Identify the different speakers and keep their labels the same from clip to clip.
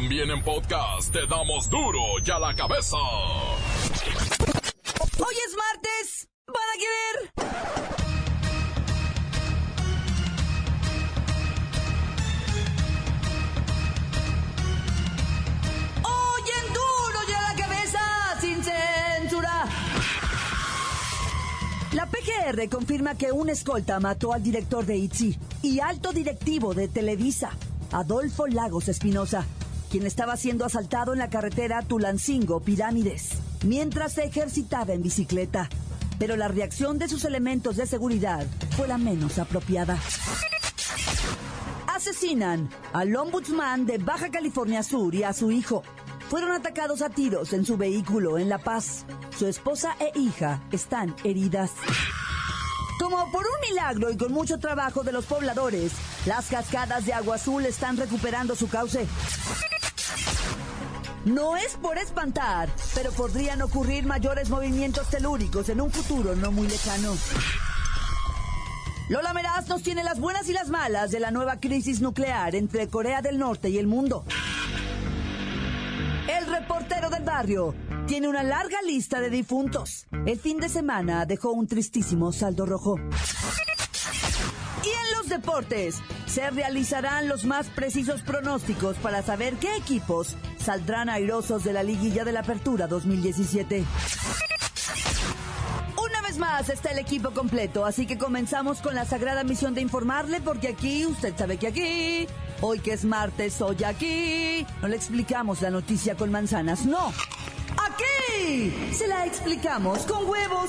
Speaker 1: También en podcast te damos duro y a la cabeza.
Speaker 2: Hoy es martes. ¿Van a querer? Hoy duro y a la cabeza, sin censura. La PGR confirma que un escolta mató al director de ITZY y alto directivo de Televisa, Adolfo Lagos Espinosa, quien estaba siendo asaltado en la carretera Tulancingo Pirámides, mientras se ejercitaba en bicicleta. Pero la reacción de sus elementos de seguridad fue la menos apropiada. Asesinan al ombudsman de Baja California Sur y a su hijo. Fueron atacados a tiros en su vehículo en La Paz. Su esposa e hija están heridas. Como por un milagro y con mucho trabajo de los pobladores, las cascadas de agua azul están recuperando su cauce. No es por espantar, pero podrían ocurrir mayores movimientos telúricos en un futuro no muy lejano. Lola Meraz nos tiene las buenas y las malas de la nueva crisis nuclear entre Corea del Norte y el mundo. El reportero del barrio tiene una larga lista de difuntos. El fin de semana dejó un tristísimo saldo rojo. Y en los deportes se realizarán los más precisos pronósticos para saber qué equipos saldrán airosos de la liguilla de la Apertura 2017. Una vez más está el equipo completo, así que comenzamos con la sagrada misión de informarle, porque aquí, usted sabe que aquí, hoy que es martes, hoy aquí, no le explicamos la noticia con manzanas, no. Aquí se la explicamos con huevos.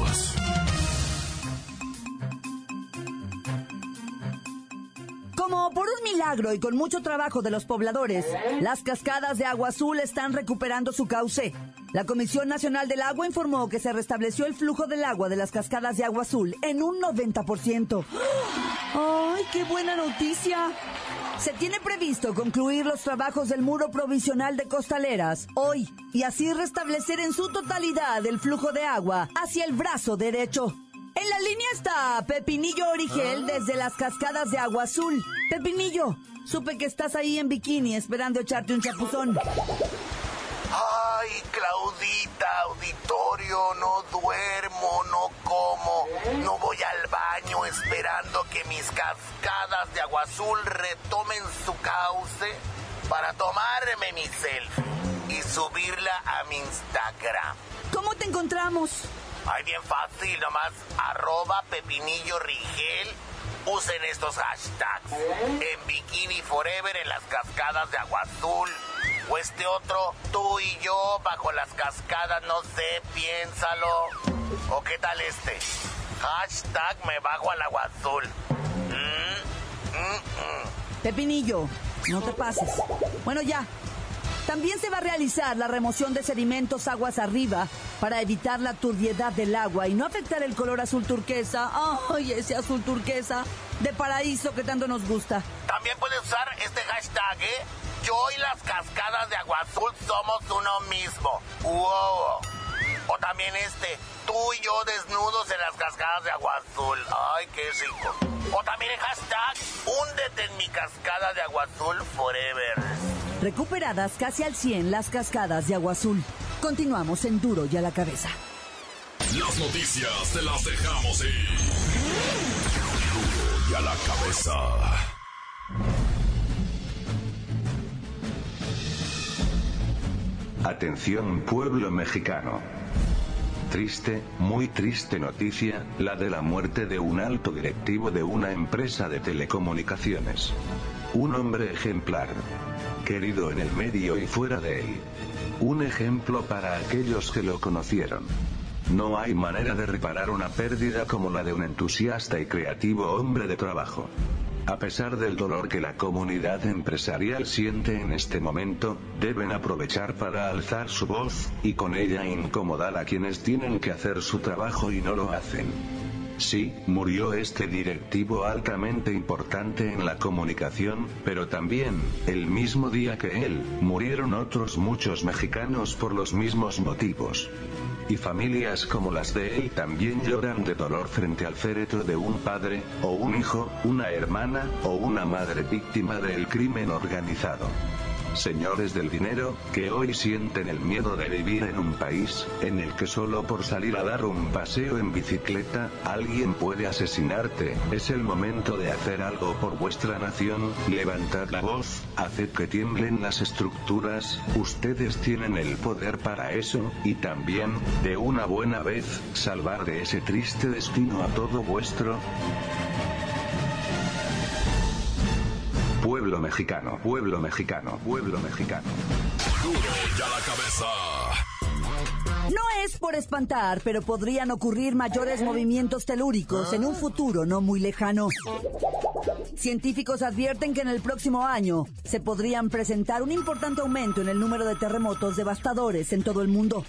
Speaker 2: Como por un milagro y con mucho trabajo de los pobladores, las cascadas de agua azul están recuperando su cauce. La Comisión Nacional del Agua informó que se restableció el flujo del agua de las cascadas de agua azul en un 90%. ¡Ay, qué buena noticia! Se tiene previsto concluir los trabajos del muro provisional de costaleras hoy y así restablecer en su totalidad el flujo de agua hacia el brazo derecho. En la línea está Pepinillo Origel desde las cascadas de Agua Azul. Pepinillo, supe que estás ahí en bikini esperando echarte un chapuzón.
Speaker 3: Ay, Claudita, auditorio, no duermo, no como, no voy al baño esperando que mis cascadas de agua azul retomen su cauce para tomarme mi selfie y subirla a mi Instagram.
Speaker 2: ¿Cómo te encontramos?
Speaker 3: Ay, bien fácil, nomás arroba pepinillo rigel. Usen estos hashtags. En Bikini Forever en las cascadas de agua azul. O este otro, tú y yo bajo las cascadas, no sé, piénsalo. ¿O qué tal este? Hashtag me bajo al agua azul. Mm, mm, mm.
Speaker 2: Pepinillo, no te pases. Bueno, ya. También se va a realizar la remoción de sedimentos aguas arriba para evitar la turbiedad del agua y no afectar el color azul turquesa. ¡Ay, ese azul turquesa de paraíso que tanto nos gusta!
Speaker 3: También puedes usar este hashtag, ¿eh? Yo y las cascadas de agua azul somos uno mismo. ¡Wow! O también este, tú y yo desnudos en las cascadas de agua azul. ¡Ay, qué rico! O también el hashtag, húndete en mi cascada de agua azul forever.
Speaker 2: Recuperadas casi al 100 las cascadas de agua azul. Continuamos en Duro y a la cabeza.
Speaker 1: Las noticias te las dejamos ir. Duro y a la cabeza.
Speaker 4: Atención pueblo mexicano. Triste, muy triste noticia, la de la muerte de un alto directivo de una empresa de telecomunicaciones. Un hombre ejemplar. Querido en el medio y fuera de él. Un ejemplo para aquellos que lo conocieron. No hay manera de reparar una pérdida como la de un entusiasta y creativo hombre de trabajo. A pesar del dolor que la comunidad empresarial siente en este momento, deben aprovechar para alzar su voz, y con ella incomodar a quienes tienen que hacer su trabajo y no lo hacen. Sí, murió este directivo altamente importante en la comunicación, pero también, el mismo día que él, murieron otros muchos mexicanos por los mismos motivos. Y familias como las de él también lloran de dolor frente al féretro de un padre, o un hijo, una hermana, o una madre víctima del crimen organizado señores del dinero, que hoy sienten el miedo de vivir en un país, en el que solo por salir a dar un paseo en bicicleta, alguien puede asesinarte, es el momento de hacer algo por vuestra nación, levantad la voz, haced que tiemblen las estructuras, ustedes tienen el poder para eso, y también, de una buena vez, salvar de ese triste destino a todo vuestro Pueblo mexicano, pueblo mexicano, pueblo mexicano.
Speaker 2: No es por espantar, pero podrían ocurrir mayores movimientos telúricos en un futuro no muy lejano. Científicos advierten que en el próximo año se podrían presentar un importante aumento en el número de terremotos devastadores en todo el mundo.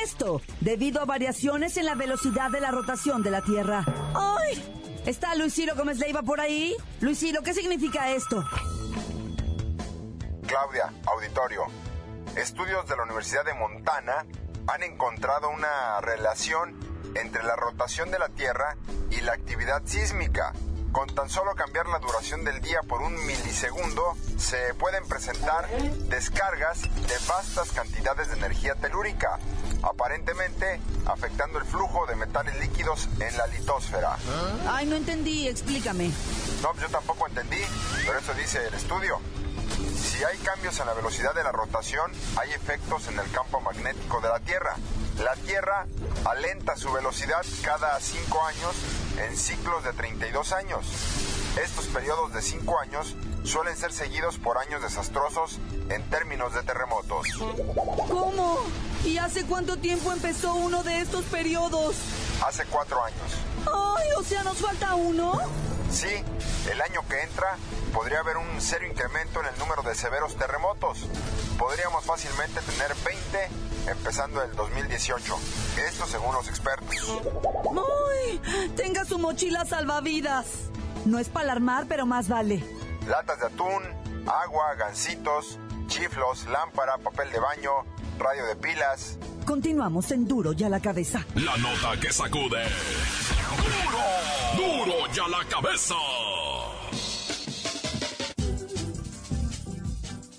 Speaker 2: Esto debido a variaciones en la velocidad de la rotación de la Tierra. ¡Ay! ¿Está Luis Gómez Leiva por ahí? Luis Ciro, ¿qué significa esto?
Speaker 5: Claudia, auditorio. Estudios de la Universidad de Montana han encontrado una relación entre la rotación de la Tierra y la actividad sísmica. Con tan solo cambiar la duración del día por un milisegundo, se pueden presentar descargas de vastas cantidades de energía telúrica, aparentemente afectando el flujo de metales líquidos en la litosfera.
Speaker 2: Ay, no entendí, explícame.
Speaker 5: No, yo tampoco entendí, pero eso dice el estudio. Si hay cambios en la velocidad de la rotación, hay efectos en el campo magnético de la Tierra. La Tierra alenta su velocidad cada 5 años en ciclos de 32 años. Estos periodos de 5 años suelen ser seguidos por años desastrosos en términos de terremotos.
Speaker 2: ¿Cómo? ¿Y hace cuánto tiempo empezó uno de estos periodos?
Speaker 5: Hace 4 años.
Speaker 2: Ay, o sea, ¿nos falta uno?
Speaker 5: Sí, el año que entra podría haber un serio incremento en el número de severos terremotos. Podríamos fácilmente tener 20 empezando el 2018. Esto según los expertos.
Speaker 2: ¡Ay! Tenga su mochila salvavidas. No es para alarmar, pero más vale.
Speaker 5: Latas de atún, agua, gancitos, chiflos, lámpara, papel de baño, radio de pilas.
Speaker 2: Continuamos en Duro y a la cabeza.
Speaker 1: La nota que sacude. ¡Duro! ¡Duro y a la cabeza!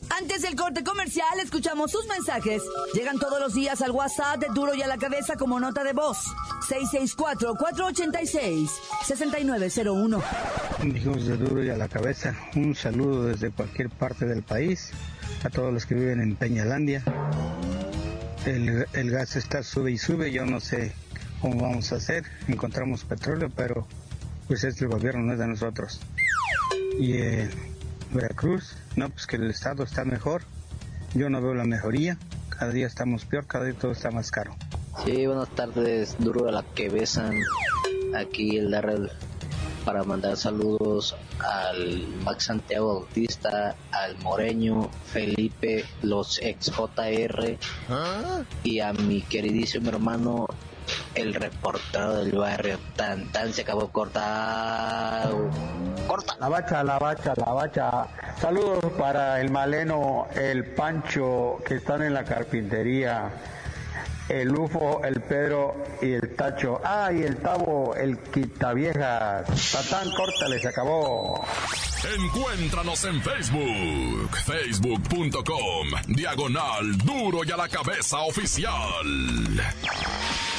Speaker 2: Antes del corte comercial, escuchamos sus mensajes. Llegan todos los días al WhatsApp de Duro y a la cabeza como nota de voz. 664-486-6901.
Speaker 6: Hijos de Duro y a la cabeza, un saludo desde cualquier parte del país a todos los que viven en Peñalandia. El, el gas está sube y sube, yo no sé cómo vamos a hacer. Encontramos petróleo, pero pues es del gobierno, no es de nosotros. Y eh, Veracruz, no, pues que el estado está mejor. Yo no veo la mejoría. Cada día estamos peor, cada día todo está más caro.
Speaker 7: Sí, buenas tardes, duro a la que besan. Aquí el Darrell para mandar saludos al Max Santiago Bautista, al Moreño, Felipe, los ex JR y a mi queridísimo hermano el reportero del barrio tan tan se acabó cortado corta
Speaker 8: La bacha, la bacha, la bacha. Saludos para el maleno, el Pancho, que están en la carpintería. El Ufo, el Pedro y el Tacho. Ah, y el Tavo, el Quitaviejas. Tatán, córtale, se acabó.
Speaker 1: Encuéntranos en Facebook, facebook.com, diagonal duro y a la cabeza oficial.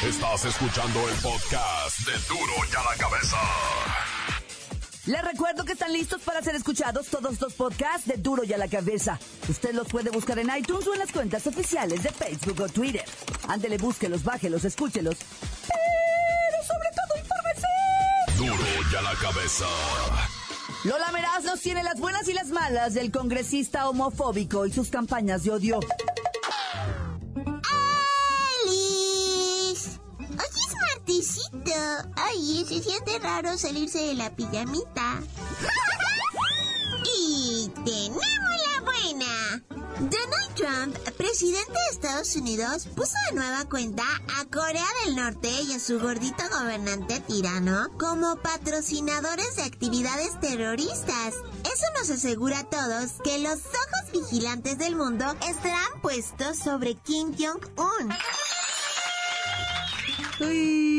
Speaker 1: Estás escuchando el podcast de duro y a la cabeza.
Speaker 2: Les recuerdo que están listos para ser escuchados todos los podcasts de Duro y a la Cabeza. Usted los puede buscar en iTunes o en las cuentas oficiales de Facebook o Twitter. Ándele, búsquelos, bájelos, escúchelos. Pero sobre todo, infórmese.
Speaker 1: Duro y a la cabeza.
Speaker 2: Lola Meraz nos tiene las buenas y las malas del congresista homofóbico y sus campañas de odio.
Speaker 9: Ay, se siente raro salirse de la pijamita. y tenemos la buena. Donald Trump, presidente de Estados Unidos, puso de nueva cuenta a Corea del Norte y a su gordito gobernante tirano como patrocinadores de actividades terroristas. Eso nos asegura a todos que los ojos vigilantes del mundo estarán puestos sobre Kim Jong-un.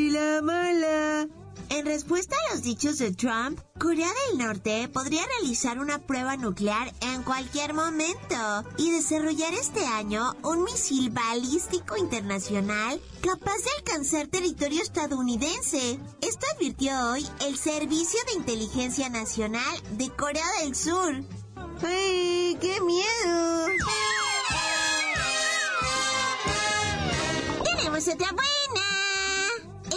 Speaker 2: ¡Uy, la mala!
Speaker 9: En respuesta a los dichos de Trump, Corea del Norte podría realizar una prueba nuclear en cualquier momento y desarrollar este año un misil balístico internacional capaz de alcanzar territorio estadounidense. Esto advirtió hoy el Servicio de Inteligencia Nacional de Corea del Sur.
Speaker 2: ¡Ay, qué miedo!
Speaker 9: Tenemos otra buena.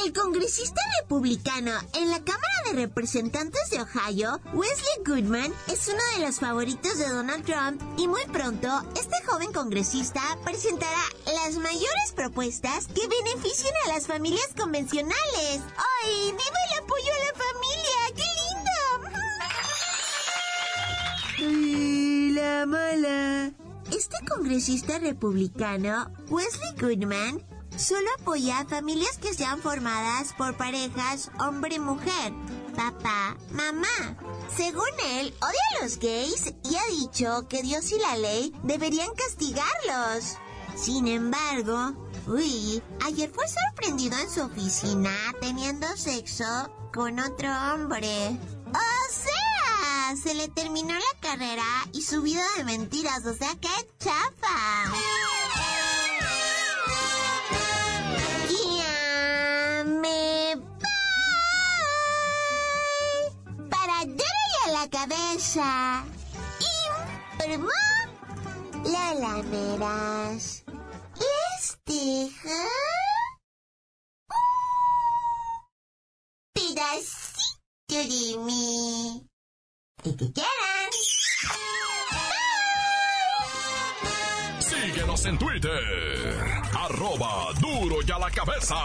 Speaker 9: El congresista republicano en la Cámara de Representantes de Ohio, Wesley Goodman, es uno de los favoritos de Donald Trump y muy pronto este joven congresista presentará las mayores propuestas que beneficien a las familias convencionales. ¡Ay, viva el apoyo a la familia! ¡Qué lindo!
Speaker 2: ¡Ay, la mala!
Speaker 9: Este congresista republicano, Wesley Goodman, solo apoya a familias que sean formadas por parejas hombre-mujer, papá, mamá. Según él, odia a los gays y ha dicho que Dios y la ley deberían castigarlos. Sin embargo, uy, ayer fue sorprendido en su oficina teniendo sexo con otro hombre. O sea, se le terminó la carrera y su vida de mentiras, o sea, qué chafa. Cabeza. Informó la lameras. Les deja un pedacito de mí. El que quieran.
Speaker 1: Síguenos en Twitter. Arroba duro y a la cabeza.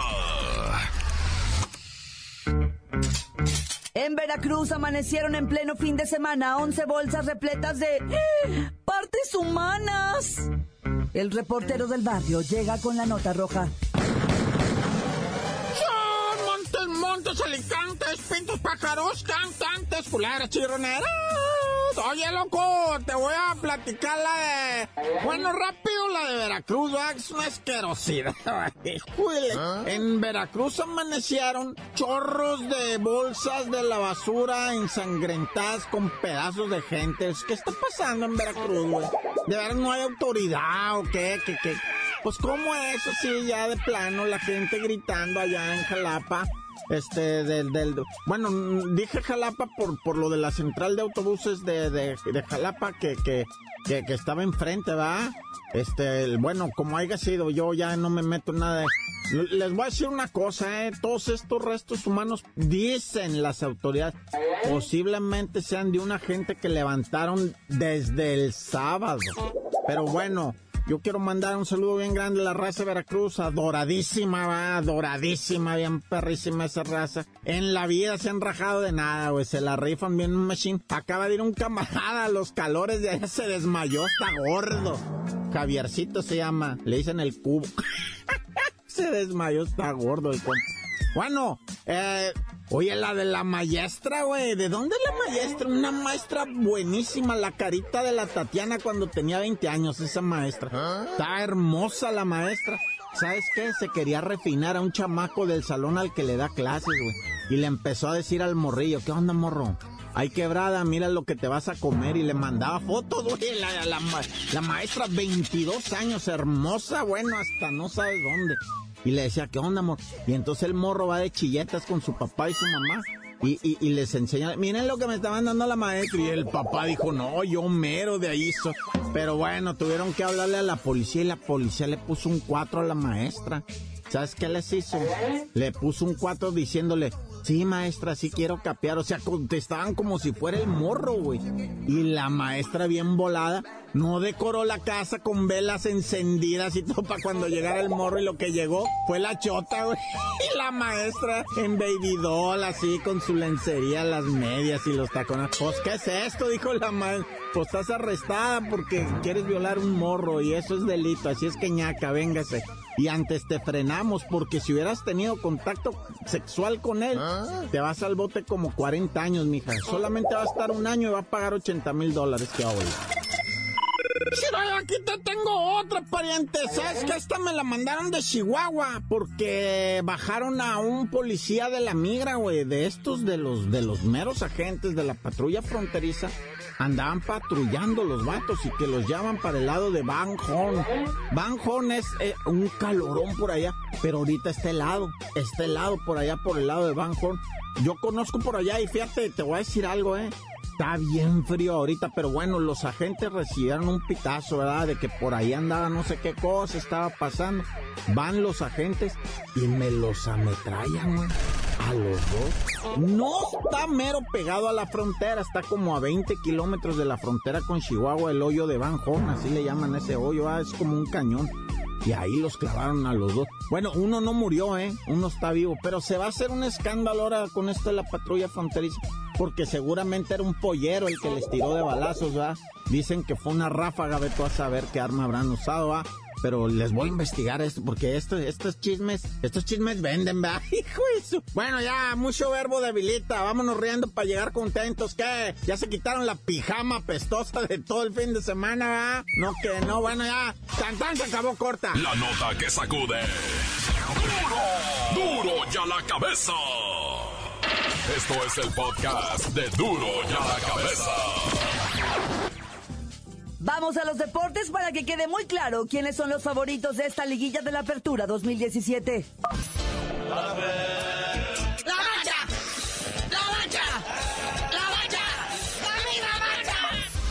Speaker 2: Veracruz amanecieron en pleno fin de semana 11 bolsas repletas de partes humanas. El reportero del barrio llega con la nota roja.
Speaker 10: Son montes, montes, alicantes, pintos, pájaros, cantantes, culeras, chirroneras. Oye, loco, te voy a platicar la de... Bueno, rápido, la de Veracruz, ¿verdad? Es una asquerosidad. Híjole. En Veracruz amanecieron chorros de bolsas de la basura ensangrentadas con pedazos de gente. ¿Qué está pasando en Veracruz, güey? ¿De verdad no hay autoridad o qué? ¿Qué, qué? Pues, ¿cómo es así ya de plano la gente gritando allá en Jalapa? Este del, del bueno dije Jalapa por por lo de la central de autobuses de, de, Jalapa que, que, que, estaba enfrente va este el- bueno como haya sido yo ya no me meto nada. De- les voy a decir una cosa eh todos estos restos humanos dicen las autoridades posiblemente sean de una gente que levantaron desde el sábado. Pero bueno yo quiero mandar un saludo bien grande a la raza de Veracruz, adoradísima, va, adoradísima, bien perrísima esa raza. En la vida se han rajado de nada, güey, se la rifan bien un machine. Acaba de ir un camarada a los calores de allá, se desmayó, está gordo. Javiercito se llama, le dicen el cubo. se desmayó, está gordo el compa. Bueno, eh, oye, la de la maestra, güey. ¿De dónde es la maestra? Una maestra buenísima, la carita de la Tatiana cuando tenía 20 años, esa maestra. Está hermosa la maestra. ¿Sabes qué? Se quería refinar a un chamaco del salón al que le da clases, güey. Y le empezó a decir al morrillo, ¿qué onda, morro? Ay, quebrada, mira lo que te vas a comer. Y le mandaba fotos, güey. La, la la maestra, 22 años, hermosa, bueno, hasta no sabes dónde. Y le decía, ¿qué onda, amor? Y entonces el morro va de chilletas con su papá y su mamá. Y, y- y les enseña, miren lo que me estaban dando la maestra. Y el papá dijo, no, yo mero de ahí. so-". Pero bueno, tuvieron que hablarle a la policía y la policía le puso un 4 a la maestra. ¿Sabes qué les hizo? Le puso un 4 diciéndole, Sí, maestra, sí quiero capear. O sea, contestaban como si fuera el morro, güey. Y la maestra bien volada no decoró la casa con velas encendidas y todo para cuando llegara el morro y lo que llegó fue la chota, güey. Y la maestra en baby doll, así con su lencería, las medias y los tacones. Pues, ¿qué es esto? Dijo la maestra. Pues estás arrestada porque quieres violar un morro y eso es delito. Así es que ñaca, véngase. Y antes te frenamos porque si hubieras tenido contacto sexual con él, ah. te vas al bote como 40 años, mija. Solamente va a estar un año y va a pagar 80 mil dólares que ahora. aquí te tengo otra pariente. ¿Sabes que Esta me la mandaron de Chihuahua porque bajaron a un policía de la migra, güey, de estos de los de los meros agentes de la patrulla fronteriza andaban patrullando los vatos y que los llaman para el lado de Van Horn. Es eh, un calorón por allá, pero ahorita está helado, está helado por allá por el lado de Van Horn. Yo conozco por allá y fíjate, te voy a decir algo, eh. Está bien frío ahorita, pero bueno, los agentes recibieron un pitazo, ¿verdad? De que por ahí andaba no sé qué cosa estaba pasando. Van los agentes y me los ametrallan, güey. A los dos. No está mero pegado a la frontera, está como a 20 kilómetros de la frontera con Chihuahua, el hoyo de Horn, así le llaman ese hoyo, ah, es como un cañón. Y ahí los clavaron a los dos. Bueno, uno no murió, ¿eh? Uno está vivo. Pero se va a hacer un escándalo ahora con esto de la patrulla fronteriza porque seguramente era un pollero el que les tiró de balazos, ¿va? Dicen que fue una ráfaga, ve tú a saber qué arma habrán usado, ¿va? Pero les voy a investigar esto, porque esto, estos chismes, estos chismes venden, ¿va? Hijo eso. Bueno, ya, mucho verbo debilita. Vámonos riendo para llegar contentos. ¿Qué? Ya se quitaron la pijama pestosa de todo el fin de semana, ¿va? No, que no, bueno, ya. Tan, se acabó corta.
Speaker 1: La nota que sacude. ¡Duro! ¡Duro ya la cabeza! Esto es el podcast de Duro y a la Cabeza.
Speaker 2: Vamos a los deportes para que quede muy claro quiénes son los favoritos de esta liguilla de la Apertura 2017.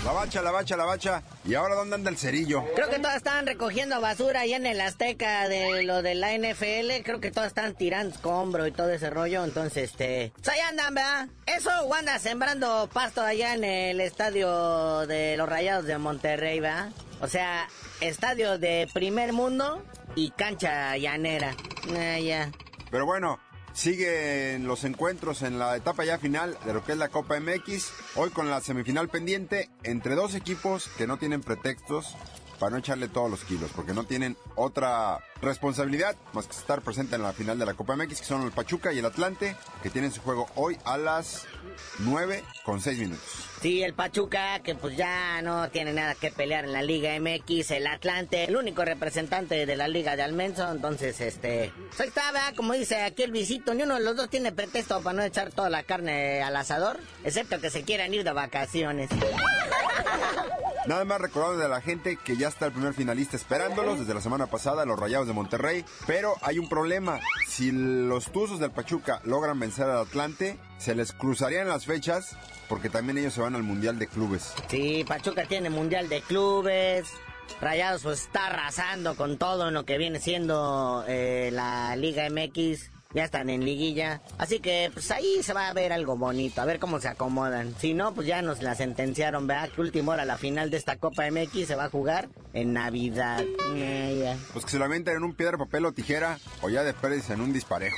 Speaker 5: La bacha, la bacha, la bacha. ¿Y ahora dónde anda el cerillo?
Speaker 11: Creo que todas estaban recogiendo basura ahí en el Azteca de lo de la NFL. Creo que todas están tirando escombro y todo ese rollo. Entonces, este. Pues ahí andan, ¿verdad? Eso anda sembrando pasto allá en el estadio de los Rayados de Monterrey, ¿verdad? O sea, estadio de primer mundo y cancha llanera. Ah, ya.
Speaker 5: Pero bueno, Siguen los encuentros en la etapa ya final de lo que es la Copa MX. Hoy con la semifinal pendiente entre dos equipos que no tienen pretextos para no echarle todos los kilos, porque no tienen otra responsabilidad más que estar presente en la final de la Copa MX, que son el Pachuca y el Atlante, que tienen su juego hoy a las 9 con 6 minutos.
Speaker 11: Sí, el Pachuca, que pues ya no tiene nada que pelear en la Liga MX, el Atlante, el único representante de la Liga de Almenso, entonces, este, pues ahí está, Como dice aquí el visito, ni uno de los dos tiene pretexto para no echar toda la carne al asador, excepto que se quieran ir de vacaciones.
Speaker 5: Nada más recordando a la gente que ya está el primer finalista esperándolos desde la semana pasada, los Rayados de Monterrey, pero hay un problema, si los Tuzos del Pachuca logran vencer al Atlante, se les cruzarían las fechas porque también ellos se van al Mundial de Clubes.
Speaker 11: Sí, Pachuca tiene Mundial de Clubes. Rayados está arrasando con todo lo que viene siendo eh, la Liga MX. Ya están en liguilla. Así que pues ahí se va a ver algo bonito. A ver cómo se acomodan. Si no, pues ya nos la sentenciaron. ¿Verdad? Que última hora la final de esta Copa MX se va a jugar en Navidad.
Speaker 5: Pues que se la en un piedra, papel o tijera. O ya después en un disparejo.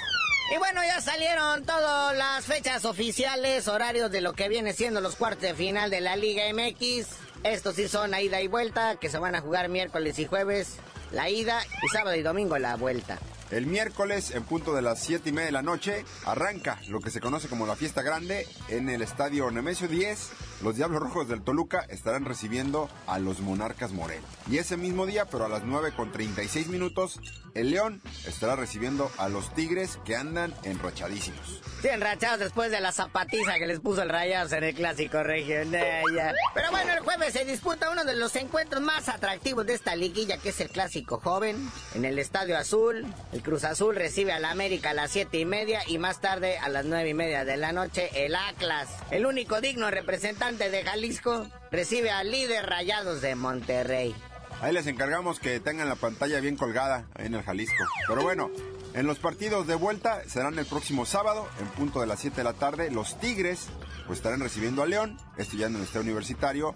Speaker 11: Y bueno, ya salieron todas las fechas oficiales, horarios de lo que viene siendo los cuartos de final de la Liga MX. Estos sí son a ida y vuelta, que se van a jugar miércoles y jueves la ida y sábado y domingo la vuelta.
Speaker 5: El miércoles, en punto de las 7 y media de la noche, arranca lo que se conoce como la fiesta grande en el estadio Nemesio 10. Los Diablos Rojos del Toluca estarán recibiendo a los Monarcas Moreno. Y ese mismo día, pero a las 9 con 36 minutos, el León estará recibiendo a los Tigres que andan enrachadísimos.
Speaker 11: Sí, enrachados después de la zapatiza que les puso el Rayados en el clásico regional. Pero bueno, el jueves se disputa uno de los encuentros más atractivos de esta liguilla, que es el clásico joven, en el Estadio Azul. El Cruz Azul recibe al América a las siete y media y más tarde a las nueve y media de la noche el Atlas, el único digno representante de Jalisco, recibe al líder Rayados de Monterrey.
Speaker 5: Ahí les encargamos que tengan la pantalla bien colgada en el Jalisco. Pero bueno, En los partidos de vuelta serán el próximo sábado, en punto de las 7 de la tarde. Los Tigres pues estarán recibiendo a León, estudiando en el Estadio Universitario.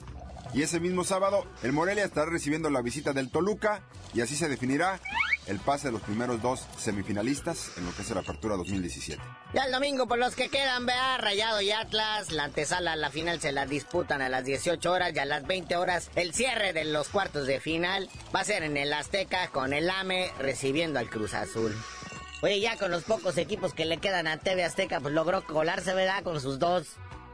Speaker 5: Y ese mismo sábado, el Morelia estará recibiendo la visita del Toluca y así se definirá el pase de los primeros dos semifinalistas en lo que es la apertura 2017.
Speaker 11: Ya el domingo, por los que quedan, vea, Rayado y Atlas, la antesala, la final se la disputan a las 18 horas y a las 20 horas el cierre de los cuartos de final va a ser en el Azteca con el AME recibiendo al Cruz Azul. Oye, ya con los pocos equipos que le quedan a TV Azteca, pues logró colarse, ¿verdad? Con sus dos.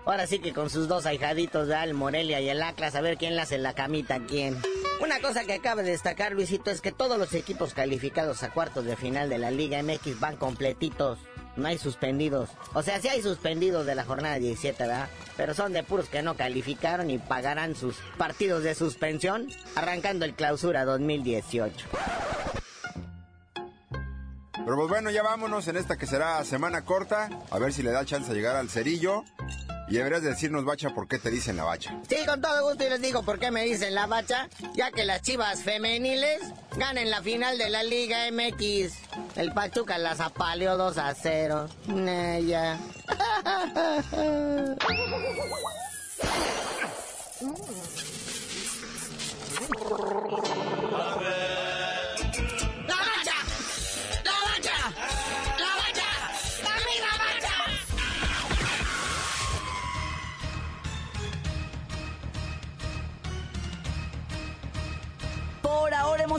Speaker 11: Ahora sí que con sus dos ahijaditos, ¿verdad? El Morelia y el Atlas, a ver quién le hace la camita a quién. Una cosa que acaba de destacar, Luisito, es que todos los equipos calificados a cuartos de final de la Liga MX van completitos. No hay suspendidos. O sea, sí hay suspendidos de la jornada 17, ¿verdad? Pero son de puros que no calificaron y pagarán sus partidos de suspensión arrancando el clausura 2018.
Speaker 5: Pero pues bueno, ya vámonos en esta que será semana corta. A ver si le da chance de llegar al cerillo. Y deberías decirnos, Bacha, por qué te dicen la Bacha.
Speaker 11: Sí, con todo gusto y les digo por qué me dicen la Bacha. Ya que las chivas femeniles ganen la final de la Liga MX. El Pachuca las apaleó 2 a 0. ya.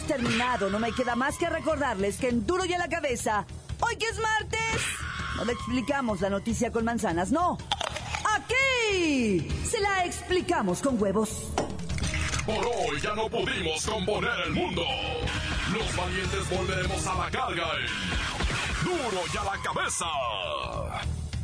Speaker 2: terminado. No me queda más que recordarles que en Duro y a la cabeza, hoy que es martes, no le explicamos la noticia con manzanas, no. Aquí se la explicamos con huevos.
Speaker 1: Por hoy ya no pudimos componer el mundo. Los valientes volveremos a la carga. en Duro y a la cabeza.